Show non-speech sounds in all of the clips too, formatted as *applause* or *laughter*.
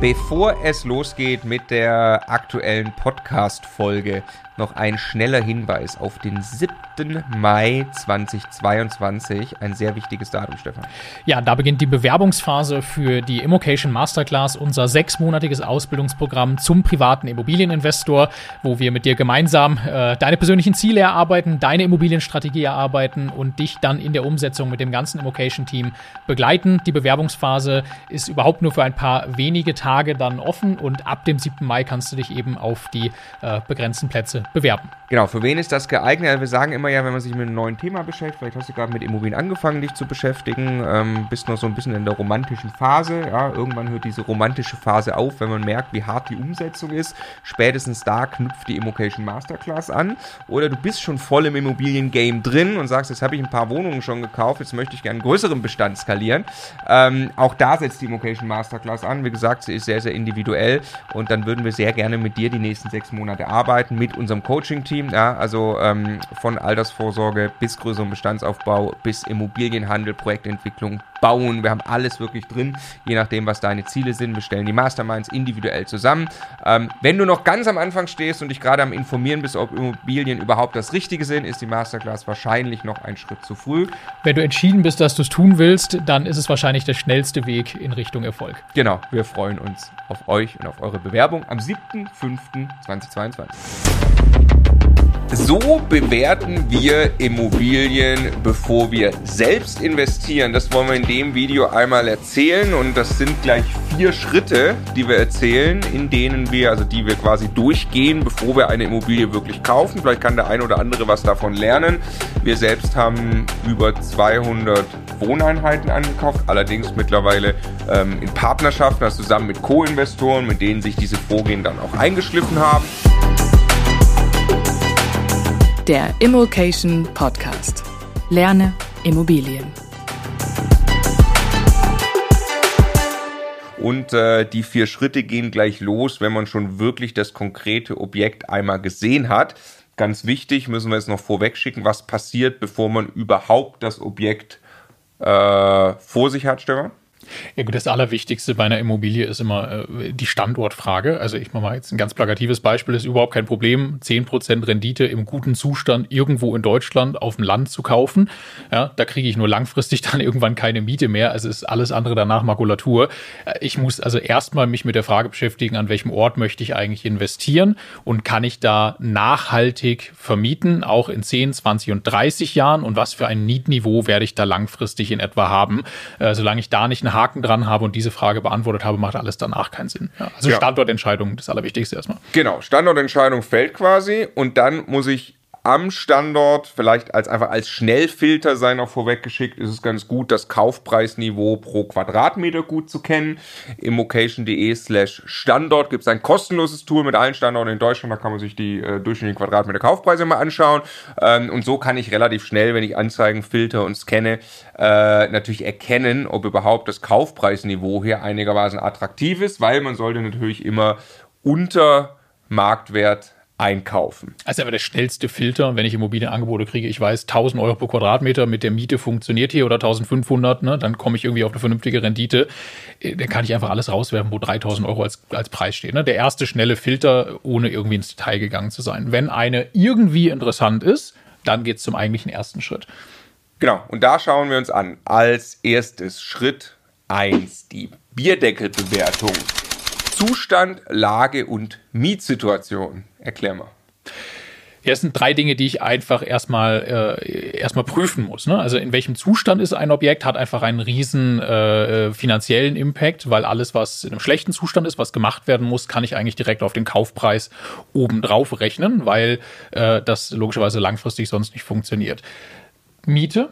Bevor es losgeht mit der aktuellen Podcast-Folge, noch ein schneller Hinweis auf den 7. Mai 2022. Ein sehr wichtiges Datum, Stefan. Ja, da beginnt die Bewerbungsphase für die Immocation Masterclass, unser sechsmonatiges Ausbildungsprogramm zum privaten Immobilieninvestor, wo wir mit dir gemeinsam äh, deine persönlichen Ziele erarbeiten, deine Immobilienstrategie erarbeiten und dich dann in der Umsetzung mit dem ganzen Immocation-Team begleiten. Die Bewerbungsphase ist überhaupt nur für ein paar wenige Tage dann offen und ab dem 7. Mai kannst du dich eben auf die äh, begrenzten Plätze bewerben. Genau, für wen ist das geeignet? Wir sagen immer ja, wenn man sich mit einem neuen Thema beschäftigt, vielleicht hast du gerade mit Immobilien angefangen, dich zu beschäftigen, ähm, bist noch so ein bisschen in der romantischen Phase. Ja, irgendwann hört diese romantische Phase auf, wenn man merkt, wie hart die Umsetzung ist. Spätestens da knüpft die Immocation Masterclass an. Oder du bist schon voll im Immobilien-Game drin und sagst, jetzt habe ich ein paar Wohnungen schon gekauft, jetzt möchte ich gerne einen größeren Bestand skalieren. Ähm, auch da setzt die Immocation Masterclass an. Wie gesagt, sie ist sehr, sehr individuell. Und dann würden wir sehr gerne mit dir die nächsten sechs Monate arbeiten, mit unserem Coaching-Team Team, ja, also ähm, von Altersvorsorge bis größerem Bestandsaufbau bis Immobilienhandel, Projektentwicklung, Bauen. Wir haben alles wirklich drin, je nachdem, was deine Ziele sind. Wir stellen die Masterminds individuell zusammen. Ähm, wenn du noch ganz am Anfang stehst und dich gerade am Informieren bist, ob Immobilien überhaupt das Richtige sind, ist die Masterclass wahrscheinlich noch ein Schritt zu früh. Wenn du entschieden bist, dass du es tun willst, dann ist es wahrscheinlich der schnellste Weg in Richtung Erfolg. Genau, wir freuen uns auf euch und auf eure Bewerbung am 7.5.2022. So bewerten wir Immobilien, bevor wir selbst investieren. Das wollen wir in dem Video einmal erzählen und das sind gleich vier Schritte, die wir erzählen, in denen wir, also die wir quasi durchgehen, bevor wir eine Immobilie wirklich kaufen. Vielleicht kann der eine oder andere was davon lernen. Wir selbst haben über 200 Wohneinheiten angekauft, allerdings mittlerweile ähm, in Partnerschaften, also zusammen mit Co-Investoren, mit denen sich diese Vorgehen dann auch eingeschliffen haben der Immokation Podcast. Lerne Immobilien. Und äh, die vier Schritte gehen gleich los, wenn man schon wirklich das konkrete Objekt einmal gesehen hat. Ganz wichtig, müssen wir jetzt noch vorweg schicken, was passiert, bevor man überhaupt das Objekt äh, vor sich hat, Stefan? Ja gut, das Allerwichtigste bei einer Immobilie ist immer äh, die Standortfrage. Also ich mache mal jetzt ein ganz plakatives Beispiel, ist überhaupt kein Problem, 10% Rendite im guten Zustand irgendwo in Deutschland auf dem Land zu kaufen. Ja, da kriege ich nur langfristig *laughs* dann irgendwann keine Miete mehr. Also ist alles andere danach Makulatur. Äh, ich muss also erstmal mich mit der Frage beschäftigen, an welchem Ort möchte ich eigentlich investieren und kann ich da nachhaltig vermieten, auch in 10, 20 und 30 Jahren und was für ein Mietniveau werde ich da langfristig in etwa haben. Äh, solange ich da nicht eine Haken dran habe und diese Frage beantwortet habe, macht alles danach keinen Sinn. Ja, also ja. Standortentscheidung, das Allerwichtigste erstmal. Genau, Standortentscheidung fällt quasi und dann muss ich am Standort, vielleicht als einfach als Schnellfilter sei noch vorweggeschickt, ist es ganz gut, das Kaufpreisniveau pro Quadratmeter gut zu kennen. Immocation.de slash Standort gibt es ein kostenloses Tool mit allen Standorten in Deutschland, da kann man sich die äh, durchschnittlichen Quadratmeter Kaufpreise mal anschauen. Ähm, und so kann ich relativ schnell, wenn ich Anzeigen filter und scanne, äh, natürlich erkennen, ob überhaupt das Kaufpreisniveau hier einigermaßen attraktiv ist, weil man sollte natürlich immer unter Marktwert einkaufen. Also aber der schnellste Filter, wenn ich Immobilienangebote kriege, ich weiß, 1000 Euro pro Quadratmeter mit der Miete funktioniert hier oder 1500, ne, dann komme ich irgendwie auf eine vernünftige Rendite. Äh, dann kann ich einfach alles rauswerfen, wo 3000 Euro als, als Preis steht. Ne? Der erste schnelle Filter, ohne irgendwie ins Detail gegangen zu sein. Wenn eine irgendwie interessant ist, dann geht es zum eigentlichen ersten Schritt. Genau, und da schauen wir uns an. Als erstes Schritt 1 die Bierdeckelbewertung. Zustand, Lage und Mietsituation. Erklär mal. Ja, es sind drei Dinge, die ich einfach erstmal äh, erstmal prüfen muss. Ne? Also in welchem Zustand ist ein Objekt, hat einfach einen riesen äh, finanziellen Impact, weil alles, was in einem schlechten Zustand ist, was gemacht werden muss, kann ich eigentlich direkt auf den Kaufpreis obendrauf rechnen, weil äh, das logischerweise langfristig sonst nicht funktioniert. Miete,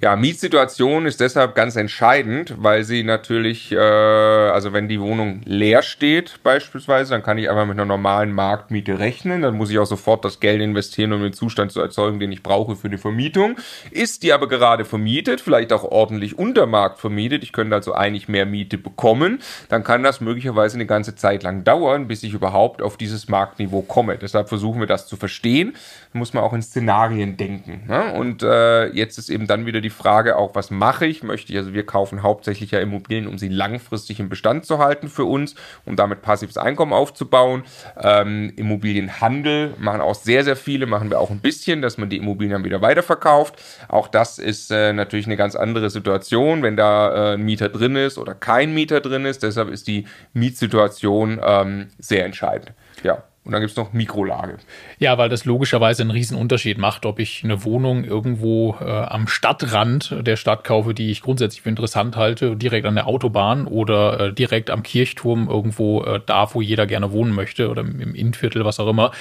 ja, Mietsituation ist deshalb ganz entscheidend, weil sie natürlich, äh, also wenn die Wohnung leer steht beispielsweise, dann kann ich einfach mit einer normalen Marktmiete rechnen. Dann muss ich auch sofort das Geld investieren, um den Zustand zu erzeugen, den ich brauche für die Vermietung. Ist die aber gerade vermietet, vielleicht auch ordentlich unter Markt vermietet, ich könnte also eigentlich mehr Miete bekommen, dann kann das möglicherweise eine ganze Zeit lang dauern, bis ich überhaupt auf dieses Marktniveau komme. Deshalb versuchen wir das zu verstehen. Muss man auch in Szenarien denken. Ne? Und äh, jetzt ist eben dann wieder die die Frage auch, was mache ich? Möchte ich, also wir kaufen hauptsächlich ja Immobilien, um sie langfristig im Bestand zu halten für uns, um damit passives Einkommen aufzubauen. Ähm, Immobilienhandel machen auch sehr, sehr viele, machen wir auch ein bisschen, dass man die Immobilien dann wieder weiterverkauft. Auch das ist äh, natürlich eine ganz andere Situation, wenn da äh, ein Mieter drin ist oder kein Mieter drin ist. Deshalb ist die Mietsituation ähm, sehr entscheidend. Ja. Und dann gibt es noch Mikrolage. Ja, weil das logischerweise einen riesen Unterschied macht, ob ich eine Wohnung irgendwo äh, am Stadtrand der Stadt kaufe, die ich grundsätzlich für interessant halte, direkt an der Autobahn oder äh, direkt am Kirchturm irgendwo äh, da, wo jeder gerne wohnen möchte oder im Innenviertel, was auch immer.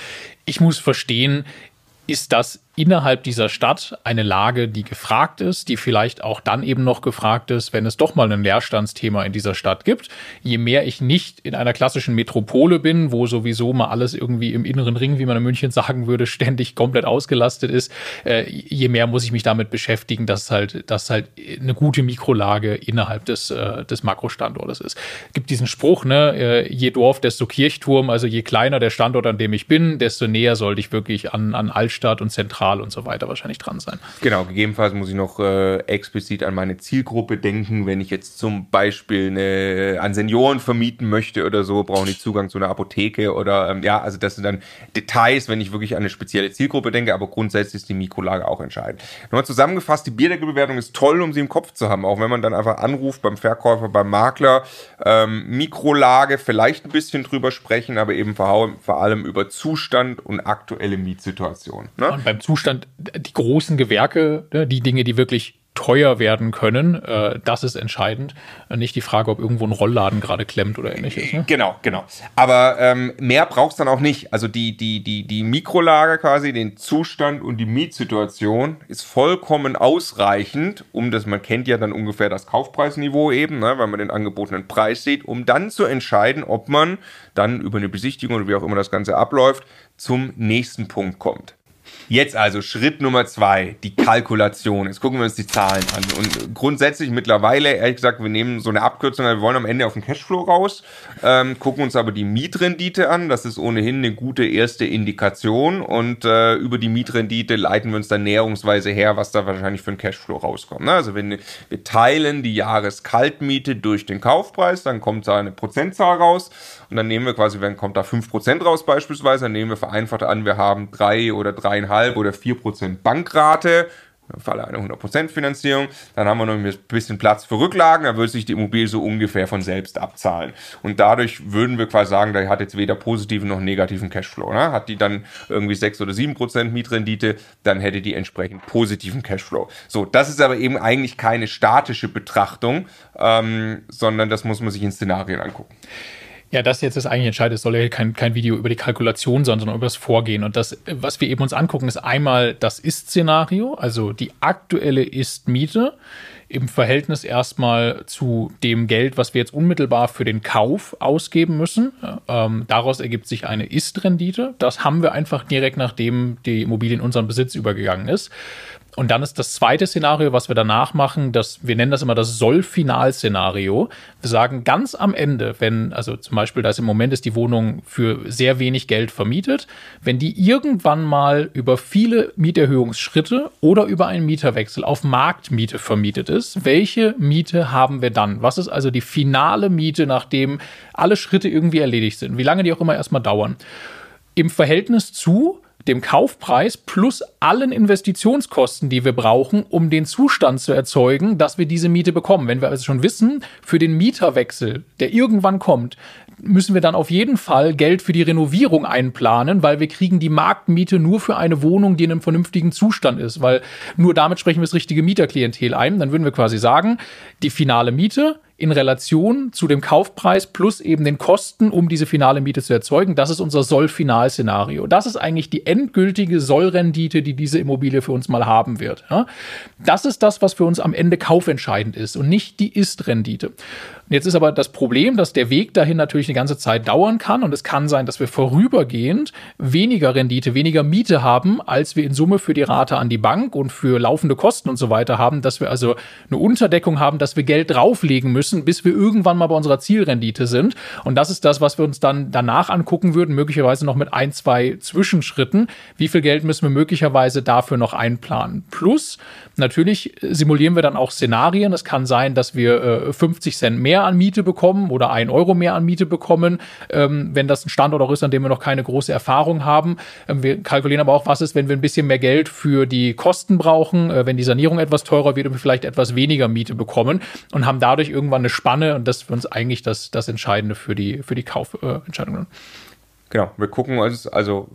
Ich muss verstehen, ist das innerhalb dieser Stadt eine Lage, die gefragt ist, die vielleicht auch dann eben noch gefragt ist, wenn es doch mal ein Leerstandsthema in dieser Stadt gibt. Je mehr ich nicht in einer klassischen Metropole bin, wo sowieso mal alles irgendwie im inneren Ring, wie man in München sagen würde, *laughs* ständig komplett ausgelastet ist, äh, je mehr muss ich mich damit beschäftigen, dass halt, dass halt eine gute Mikrolage innerhalb des, äh, des Makrostandortes ist. Es gibt diesen Spruch, ne, äh, je Dorf, desto Kirchturm, also je kleiner der Standort, an dem ich bin, desto näher sollte ich wirklich an, an Altstadt und Zentral Portal und so weiter wahrscheinlich dran sein. Genau, gegebenenfalls muss ich noch äh, explizit an meine Zielgruppe denken. Wenn ich jetzt zum Beispiel eine, an Senioren vermieten möchte oder so, brauchen die Zugang zu einer Apotheke oder ähm, ja, also das sind dann Details, wenn ich wirklich an eine spezielle Zielgruppe denke, aber grundsätzlich ist die Mikrolage auch entscheidend. Nochmal zusammengefasst, die Bierdeckelbewertung ist toll, um sie im Kopf zu haben, auch wenn man dann einfach anruft beim Verkäufer, beim Makler, ähm, Mikrolage, vielleicht ein bisschen drüber sprechen, aber eben vor, vor allem über Zustand und aktuelle Mietsituation. Ne? Und beim Zustand Zustand, die großen Gewerke, ne, die Dinge, die wirklich teuer werden können, äh, das ist entscheidend. Nicht die Frage, ob irgendwo ein Rollladen gerade klemmt oder ähnliches. Ne? Genau, genau. Aber ähm, mehr braucht es dann auch nicht. Also die, die, die, die Mikrolage quasi, den Zustand und die Mietsituation ist vollkommen ausreichend, um das, man kennt ja dann ungefähr das Kaufpreisniveau eben, ne, weil man den angebotenen Preis sieht, um dann zu entscheiden, ob man dann über eine Besichtigung oder wie auch immer das Ganze abläuft, zum nächsten Punkt kommt. Jetzt also Schritt Nummer zwei, die Kalkulation. Jetzt gucken wir uns die Zahlen an. Und grundsätzlich mittlerweile, ehrlich gesagt, wir nehmen so eine Abkürzung, wir wollen am Ende auf den Cashflow raus, ähm, gucken uns aber die Mietrendite an. Das ist ohnehin eine gute erste Indikation. Und äh, über die Mietrendite leiten wir uns dann näherungsweise her, was da wahrscheinlich für ein Cashflow rauskommt. Ne? Also wenn wir teilen die Jahreskaltmiete durch den Kaufpreis, dann kommt da eine Prozentzahl raus. Und dann nehmen wir quasi, wenn kommt da 5% raus beispielsweise, dann nehmen wir vereinfacht an, wir haben drei oder dreieinhalb oder vier Prozent Bankrate, im Falle einer 100% Finanzierung, dann haben wir noch ein bisschen Platz für Rücklagen, da würde sich die Immobilie so ungefähr von selbst abzahlen. Und dadurch würden wir quasi sagen, da hat jetzt weder positiven noch negativen Cashflow. Ne? Hat die dann irgendwie 6 oder 7% Mietrendite, dann hätte die entsprechend positiven Cashflow. So, das ist aber eben eigentlich keine statische Betrachtung, ähm, sondern das muss man sich in Szenarien angucken. Ja, das jetzt ist eigentlich entscheidend. Es soll ja kein, kein Video über die Kalkulation sein, sondern über das Vorgehen. Und das, was wir eben uns angucken, ist einmal das Ist-Szenario, also die aktuelle Ist-Miete im Verhältnis erstmal zu dem Geld, was wir jetzt unmittelbar für den Kauf ausgeben müssen. Ähm, daraus ergibt sich eine Ist-Rendite. Das haben wir einfach direkt nachdem die Immobilie in unseren Besitz übergegangen ist. Und dann ist das zweite Szenario, was wir danach machen, dass wir nennen das immer das Soll-Final-Szenario. Wir sagen ganz am Ende, wenn, also zum Beispiel, da ist im Moment ist die Wohnung für sehr wenig Geld vermietet, wenn die irgendwann mal über viele Mieterhöhungsschritte oder über einen Mieterwechsel auf Marktmiete vermietet ist, welche Miete haben wir dann? Was ist also die finale Miete, nachdem alle Schritte irgendwie erledigt sind? Wie lange die auch immer erstmal dauern? Im Verhältnis zu dem Kaufpreis plus allen Investitionskosten, die wir brauchen, um den Zustand zu erzeugen, dass wir diese Miete bekommen. Wenn wir also schon wissen, für den Mieterwechsel, der irgendwann kommt, müssen wir dann auf jeden Fall Geld für die Renovierung einplanen, weil wir kriegen die Marktmiete nur für eine Wohnung, die in einem vernünftigen Zustand ist, weil nur damit sprechen wir das richtige Mieterklientel ein. Dann würden wir quasi sagen, die finale Miete in Relation zu dem Kaufpreis plus eben den Kosten, um diese finale Miete zu erzeugen. Das ist unser Soll-Final-Szenario. Das ist eigentlich die endgültige Soll-Rendite, die diese Immobilie für uns mal haben wird. Das ist das, was für uns am Ende kaufentscheidend ist und nicht die Ist-Rendite. Jetzt ist aber das Problem, dass der Weg dahin natürlich eine ganze Zeit dauern kann und es kann sein, dass wir vorübergehend weniger Rendite, weniger Miete haben, als wir in Summe für die Rate an die Bank und für laufende Kosten und so weiter haben, dass wir also eine Unterdeckung haben, dass wir Geld drauflegen müssen, bis wir irgendwann mal bei unserer Zielrendite sind. Und das ist das, was wir uns dann danach angucken würden, möglicherweise noch mit ein, zwei Zwischenschritten. Wie viel Geld müssen wir möglicherweise dafür noch einplanen? Plus, natürlich simulieren wir dann auch Szenarien. Es kann sein, dass wir äh, 50 Cent mehr an Miete bekommen oder ein Euro mehr an Miete bekommen, ähm, wenn das ein Standort auch ist, an dem wir noch keine große Erfahrung haben. Ähm, wir kalkulieren aber auch, was ist, wenn wir ein bisschen mehr Geld für die Kosten brauchen, äh, wenn die Sanierung etwas teurer wird und wir vielleicht etwas weniger Miete bekommen und haben dadurch irgendwann eine Spanne und das ist für uns eigentlich das, das Entscheidende für die, für die Kaufentscheidungen. Äh, Genau, wir gucken uns also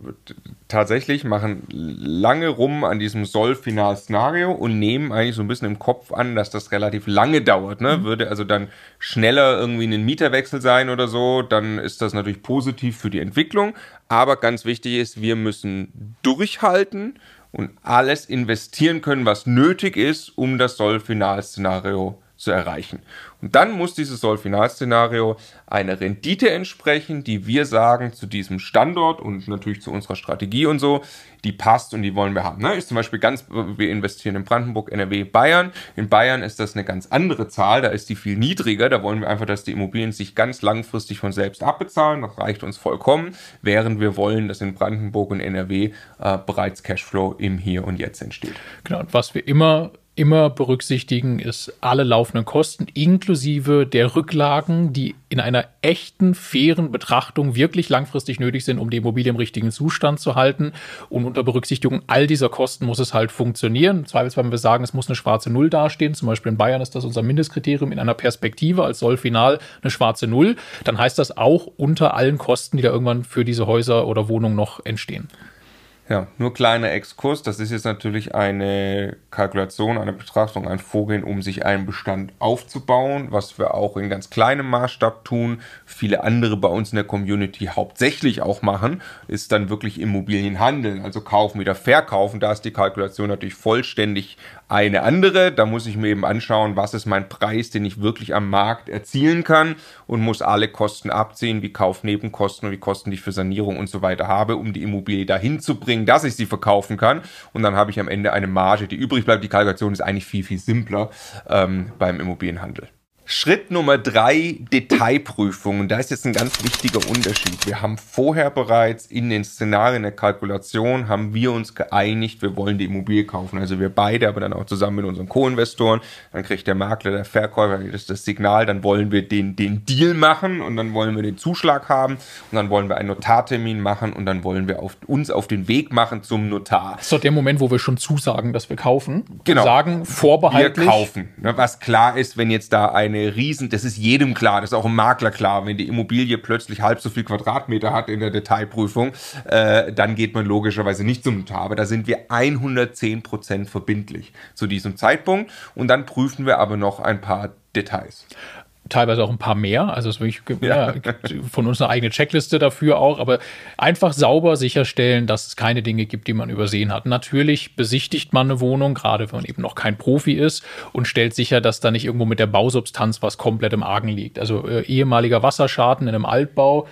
tatsächlich, machen lange rum an diesem Soll-Final-Szenario und nehmen eigentlich so ein bisschen im Kopf an, dass das relativ lange dauert. Ne? Mhm. Würde also dann schneller irgendwie ein Mieterwechsel sein oder so, dann ist das natürlich positiv für die Entwicklung. Aber ganz wichtig ist, wir müssen durchhalten und alles investieren können, was nötig ist, um das Soll-Final-Szenario zu erreichen. Und dann muss dieses Soll-Final-Szenario eine Rendite entsprechen, die wir sagen zu diesem Standort und natürlich zu unserer Strategie und so, die passt und die wollen wir haben. Ne? Ist zum Beispiel ganz, wir investieren in Brandenburg, NRW, Bayern. In Bayern ist das eine ganz andere Zahl, da ist die viel niedriger. Da wollen wir einfach, dass die Immobilien sich ganz langfristig von selbst abbezahlen. Das reicht uns vollkommen, während wir wollen, dass in Brandenburg und NRW äh, bereits Cashflow im Hier und Jetzt entsteht. Genau, und was wir immer immer berücksichtigen, ist alle laufenden Kosten inklusive der Rücklagen, die in einer echten, fairen Betrachtung wirklich langfristig nötig sind, um die Immobilie im richtigen Zustand zu halten. Und unter Berücksichtigung all dieser Kosten muss es halt funktionieren. Zweifelsfall, wenn wir sagen, es muss eine schwarze Null dastehen, zum Beispiel in Bayern ist das unser Mindestkriterium in einer Perspektive als soll final eine schwarze Null, dann heißt das auch unter allen Kosten, die da irgendwann für diese Häuser oder Wohnungen noch entstehen. Ja, nur kleiner Exkurs. Das ist jetzt natürlich eine Kalkulation, eine Betrachtung, ein Vorgehen, um sich einen Bestand aufzubauen, was wir auch in ganz kleinem Maßstab tun. Viele andere bei uns in der Community hauptsächlich auch machen, ist dann wirklich Immobilienhandeln, also kaufen wieder verkaufen. Da ist die Kalkulation natürlich vollständig eine andere. Da muss ich mir eben anschauen, was ist mein Preis, den ich wirklich am Markt erzielen kann und muss alle Kosten abziehen, wie Kaufnebenkosten und wie Kosten, die ich für Sanierung und so weiter habe, um die Immobilie dahin zu bringen, dass ich sie verkaufen kann. Und dann habe ich am Ende eine Marge, die übrig bleibt. Die Kalkulation ist eigentlich viel, viel simpler ähm, beim Immobilienhandel. Schritt Nummer drei, Detailprüfungen. Da ist jetzt ein ganz wichtiger Unterschied. Wir haben vorher bereits in den Szenarien der Kalkulation, haben wir uns geeinigt, wir wollen die Immobilie kaufen. Also wir beide, aber dann auch zusammen mit unseren Co-Investoren. Dann kriegt der Makler, der Verkäufer das, das Signal, dann wollen wir den, den Deal machen und dann wollen wir den Zuschlag haben und dann wollen wir einen Notartermin machen und dann wollen wir auf, uns auf den Weg machen zum Notar. Das ist doch der Moment, wo wir schon zusagen, dass wir kaufen. Genau. Sagen vorbehaltlich. Wir kaufen. Ne, was klar ist, wenn jetzt da ein eine riesen, das ist jedem klar, das ist auch einem Makler klar, wenn die Immobilie plötzlich halb so viel Quadratmeter hat in der Detailprüfung, äh, dann geht man logischerweise nicht zum Notar. Aber da sind wir 110% verbindlich zu diesem Zeitpunkt und dann prüfen wir aber noch ein paar Details teilweise auch ein paar mehr. Also es wirklich ja. Ja, von uns eine eigene Checkliste dafür auch, aber einfach sauber sicherstellen, dass es keine Dinge gibt, die man übersehen hat. Natürlich besichtigt man eine Wohnung, gerade wenn man eben noch kein Profi ist und stellt sicher, dass da nicht irgendwo mit der Bausubstanz was komplett im Argen liegt. Also äh, ehemaliger Wasserschaden in einem Altbau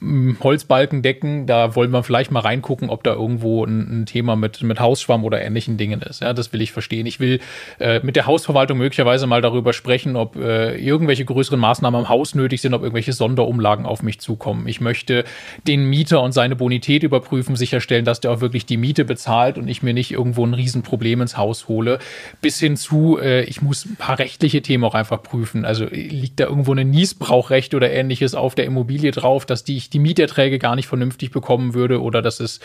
Holzbalkendecken, da wollen wir vielleicht mal reingucken, ob da irgendwo ein, ein, Thema mit, mit Hausschwamm oder ähnlichen Dingen ist. Ja, das will ich verstehen. Ich will äh, mit der Hausverwaltung möglicherweise mal darüber sprechen, ob äh, irgendwelche größeren Maßnahmen am Haus nötig sind, ob irgendwelche Sonderumlagen auf mich zukommen. Ich möchte den Mieter und seine Bonität überprüfen, sicherstellen, dass der auch wirklich die Miete bezahlt und ich mir nicht irgendwo ein Riesenproblem ins Haus hole. Bis hin zu, äh, ich muss ein paar rechtliche Themen auch einfach prüfen. Also liegt da irgendwo ein Niesbrauchrecht oder ähnliches auf der Immobilie drauf, dass die ich die Mieterträge gar nicht vernünftig bekommen würde oder dass es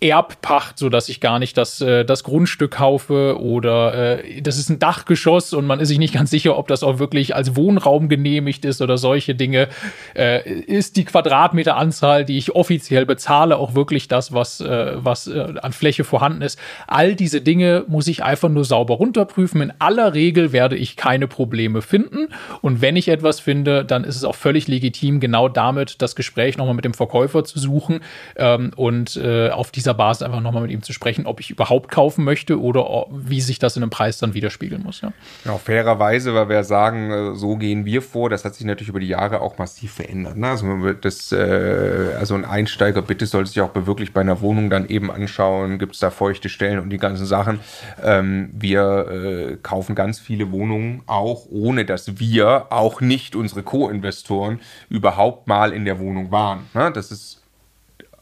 Erbpacht, so dass ich gar nicht das, äh, das Grundstück kaufe oder äh, das ist ein Dachgeschoss und man ist sich nicht ganz sicher, ob das auch wirklich als Wohnraum genehmigt ist oder solche Dinge. Äh, ist die Quadratmeteranzahl, die ich offiziell bezahle, auch wirklich das, was, äh, was äh, an Fläche vorhanden ist? All diese Dinge muss ich einfach nur sauber runterprüfen. In aller Regel werde ich keine Probleme finden und wenn ich etwas finde, dann ist es auch völlig legitim, genau damit das Gespräch nochmal mit dem Verkäufer zu suchen ähm, und äh, auf dieser Basis einfach nochmal mit ihm zu sprechen, ob ich überhaupt kaufen möchte oder wie sich das in einem Preis dann widerspiegeln muss. Ja, ja fairerweise, weil wir sagen, äh, so gehen wir vor. Das hat sich natürlich über die Jahre auch massiv verändert. Ne? Also, das, äh, also ein Einsteiger bitte sollte sich auch wirklich bei einer Wohnung dann eben anschauen, gibt es da feuchte Stellen und die ganzen Sachen. Ähm, wir äh, kaufen ganz viele Wohnungen auch, ohne dass wir, auch nicht unsere Co-Investoren, überhaupt mal in der Wohnung waren. Ne? Das ist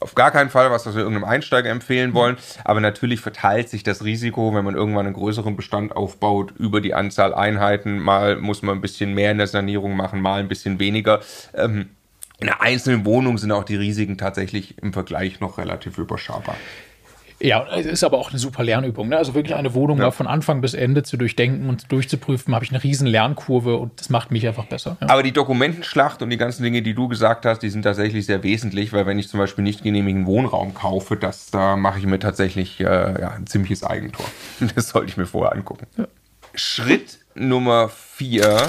auf gar keinen Fall was, was wir irgendeinem Einsteiger empfehlen wollen. Aber natürlich verteilt sich das Risiko, wenn man irgendwann einen größeren Bestand aufbaut, über die Anzahl Einheiten. Mal muss man ein bisschen mehr in der Sanierung machen, mal ein bisschen weniger. Ähm, in einer einzelnen Wohnung sind auch die Risiken tatsächlich im Vergleich noch relativ überschaubar. Ja, es ist aber auch eine super Lernübung. Ne? Also wirklich eine Wohnung ja. mal von Anfang bis Ende zu durchdenken und durchzuprüfen, habe ich eine riesen Lernkurve und das macht mich einfach besser. Ja. Aber die Dokumentenschlacht und die ganzen Dinge, die du gesagt hast, die sind tatsächlich sehr wesentlich, weil wenn ich zum Beispiel nicht genehmigen Wohnraum kaufe, das, da mache ich mir tatsächlich äh, ja, ein ziemliches Eigentor. *laughs* Das sollte ich mir vorher angucken. Ja. Schritt Nummer vier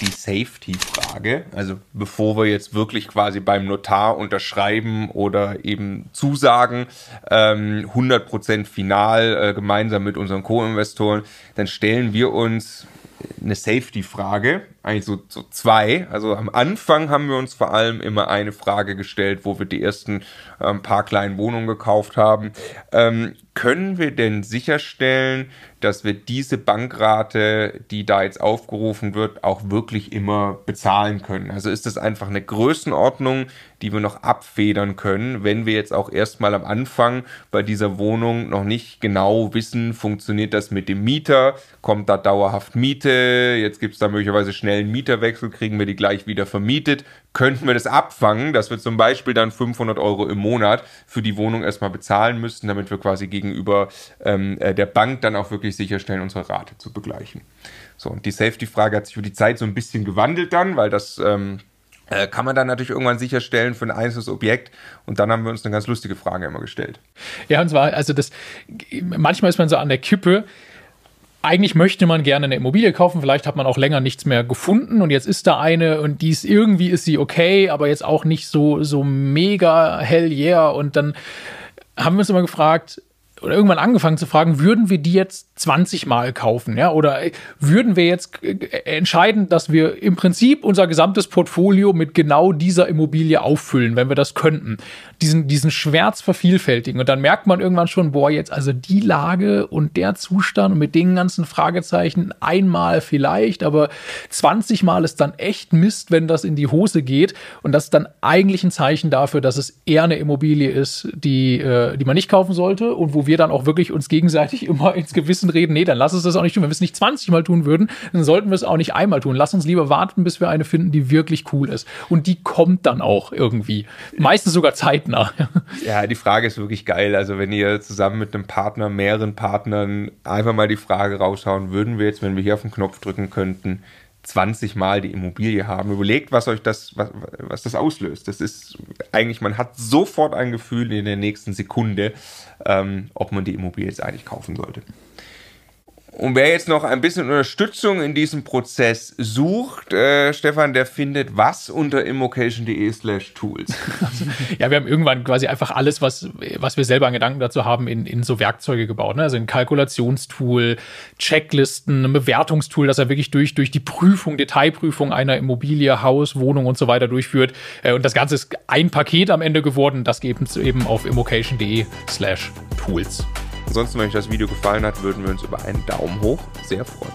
die Safety-Frage. Also bevor wir jetzt wirklich quasi beim Notar unterschreiben oder eben zusagen, ähm, 100% final äh, gemeinsam mit unseren Co-Investoren, dann stellen wir uns eine Safety-Frage, eigentlich so, so zwei. Also am Anfang haben wir uns vor allem immer eine Frage gestellt, wo wir die ersten ähm, paar kleinen Wohnungen gekauft haben. Ähm, können wir denn sicherstellen, dass wir diese Bankrate, die da jetzt aufgerufen wird, auch wirklich immer bezahlen können? Also ist das einfach eine Größenordnung, die wir noch abfedern können, wenn wir jetzt auch erstmal am Anfang bei dieser Wohnung noch nicht genau wissen, funktioniert das mit dem Mieter, kommt da dauerhaft Miete, jetzt gibt es da möglicherweise schnell einen Mieterwechsel, kriegen wir die gleich wieder vermietet, könnten wir das abfangen, dass wir zum Beispiel dann 500 Euro im Monat für die Wohnung erstmal bezahlen müssten, damit wir quasi gegenüber ähm, äh, der Bank dann auch wirklich sicherstellen, unsere Rate zu begleichen. So, und die Safety-Frage hat sich über die Zeit so ein bisschen gewandelt dann, weil das ähm, äh, kann man dann natürlich irgendwann sicherstellen für ein einzelnes Objekt. Und dann haben wir uns eine ganz lustige Frage immer gestellt. Ja, und zwar, also das, manchmal ist man so an der Kippe, eigentlich möchte man gerne eine Immobilie kaufen, vielleicht hat man auch länger nichts mehr gefunden und jetzt ist da eine und die ist irgendwie ist sie okay, aber jetzt auch nicht so so mega hell yeah und dann haben wir uns immer gefragt, oder irgendwann angefangen zu fragen, würden wir die jetzt 20 Mal kaufen, ja? Oder würden wir jetzt äh, entscheiden, dass wir im Prinzip unser gesamtes Portfolio mit genau dieser Immobilie auffüllen, wenn wir das könnten? Diesen, diesen Schmerz vervielfältigen. Und dann merkt man irgendwann schon, boah, jetzt also die Lage und der Zustand mit den ganzen Fragezeichen einmal vielleicht, aber 20 Mal ist dann echt Mist, wenn das in die Hose geht. Und das ist dann eigentlich ein Zeichen dafür, dass es eher eine Immobilie ist, die, äh, die man nicht kaufen sollte und wo wir dann auch wirklich uns gegenseitig *laughs* immer ins Gewissen reden, nee, dann lass uns das auch nicht tun. Wenn wir es nicht 20 Mal tun würden, dann sollten wir es auch nicht einmal tun. Lass uns lieber warten, bis wir eine finden, die wirklich cool ist. Und die kommt dann auch irgendwie. Meistens sogar zeitnah. *laughs* Ja, die Frage ist wirklich geil. Also wenn ihr zusammen mit einem Partner, mehreren Partnern einfach mal die Frage raushauen, würden wir jetzt, wenn wir hier auf den Knopf drücken könnten, 20 Mal die Immobilie haben. Überlegt, was euch das, was, was das auslöst. Das ist eigentlich, man hat sofort ein Gefühl in der nächsten Sekunde, ähm, ob man die Immobilie jetzt eigentlich kaufen sollte. Und wer jetzt noch ein bisschen Unterstützung in diesem Prozess sucht, äh, Stefan, der findet was unter immocation.de slash tools. *laughs* ja, wir haben irgendwann quasi einfach alles, was, was wir selber an Gedanken dazu haben, in, in so Werkzeuge gebaut. Ne? Also ein Kalkulationstool, Checklisten, ein Bewertungstool, das er wirklich durch, durch die Prüfung, Detailprüfung einer Immobilie, Haus, Wohnung und so weiter durchführt. Äh, und das Ganze ist ein Paket am Ende geworden. Das gibt es eben auf immocation.de slash tools. Ansonsten, wenn euch das Video gefallen hat, würden wir uns über einen Daumen hoch sehr freuen.